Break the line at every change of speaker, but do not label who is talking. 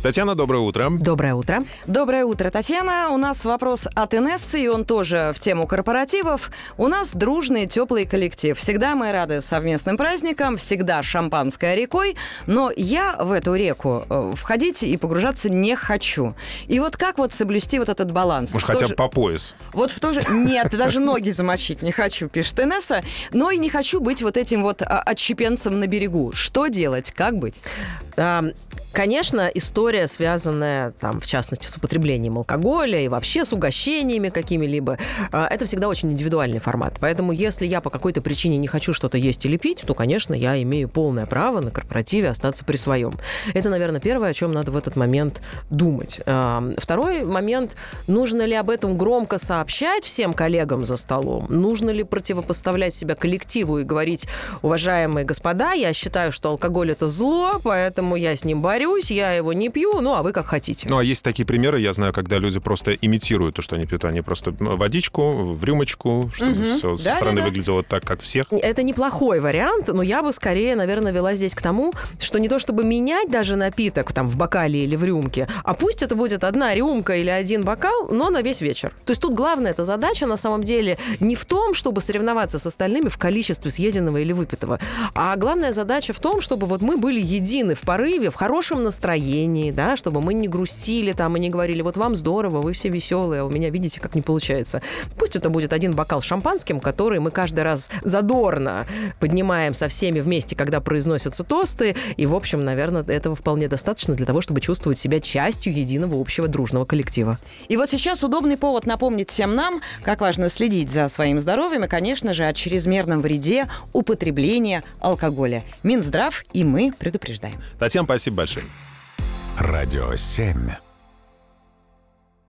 Татьяна, доброе утро.
Доброе утро.
Доброе утро, Татьяна. У нас вопрос от Инессы, и он тоже в тему корпоративов. У нас дружный, теплый коллектив. Всегда мы рады совместным праздникам, всегда шампанское рекой, но я в эту реку э, входить и погружаться не хочу. И вот как вот соблюсти вот этот баланс?
Может,
В
хотя
же-
бы по пояс.
Вот в то же... Нет, даже ноги замочить не хочу, пишет Инесса. Но и не хочу быть вот этим вот а, отщепенцем на берегу. Что делать? Как быть?
Конечно, история, связанная, там, в частности, с употреблением алкоголя и вообще с угощениями какими-либо, а, это всегда очень индивидуальный формат. Поэтому, если я по какой-то причине не хочу что-то есть или пить, то, конечно, я имею полное право на корпоративе остаться при своем. Это, наверное, первое, о чем надо в этот момент думать. Второй момент, нужно ли об этом громко сообщать всем коллегам за столом? Нужно ли противопоставлять себя коллективу и говорить, уважаемые господа, я считаю, что алкоголь это зло, поэтому я с ним борюсь, я его не пью, ну а вы как хотите.
Ну, а есть такие примеры, я знаю, когда люди просто имитируют то, что они пьют. Они просто ну, водичку в рюмочку, чтобы все со стороны выглядело так, как всех.
Это неплохой вариант, но я бы скорее, наверное, вела здесь к тому, что не то чтобы менять даже напиток там в бокале или в рюмке, а пусть это будет одна рюмка или один бокал, но на весь вечер. То есть тут главная эта задача на самом деле не в том, чтобы соревноваться с остальными в количестве съеденного или выпитого, а главная задача в том, чтобы вот мы были едины в порыве, в хорошем настроении, да, чтобы мы не грустили там и не говорили, вот вам здорово, вы все веселые, а у меня, видите, как не получается. Пусть это будет один бокал шампанским, который мы каждый раз задорно поднимаем со всеми вместе, когда произносятся тосты. И, в общем, наверное, этого вполне достаточно для того, чтобы чувствовать себя частью единого общего дружного коллектива.
И вот сейчас удобный повод напомнить всем нам, как важно следить за своим здоровьем и, конечно же, о чрезмерном вреде употребления алкоголя. Минздрав и мы предупреждаем.
Татьяна, спасибо большое.
Радио 7.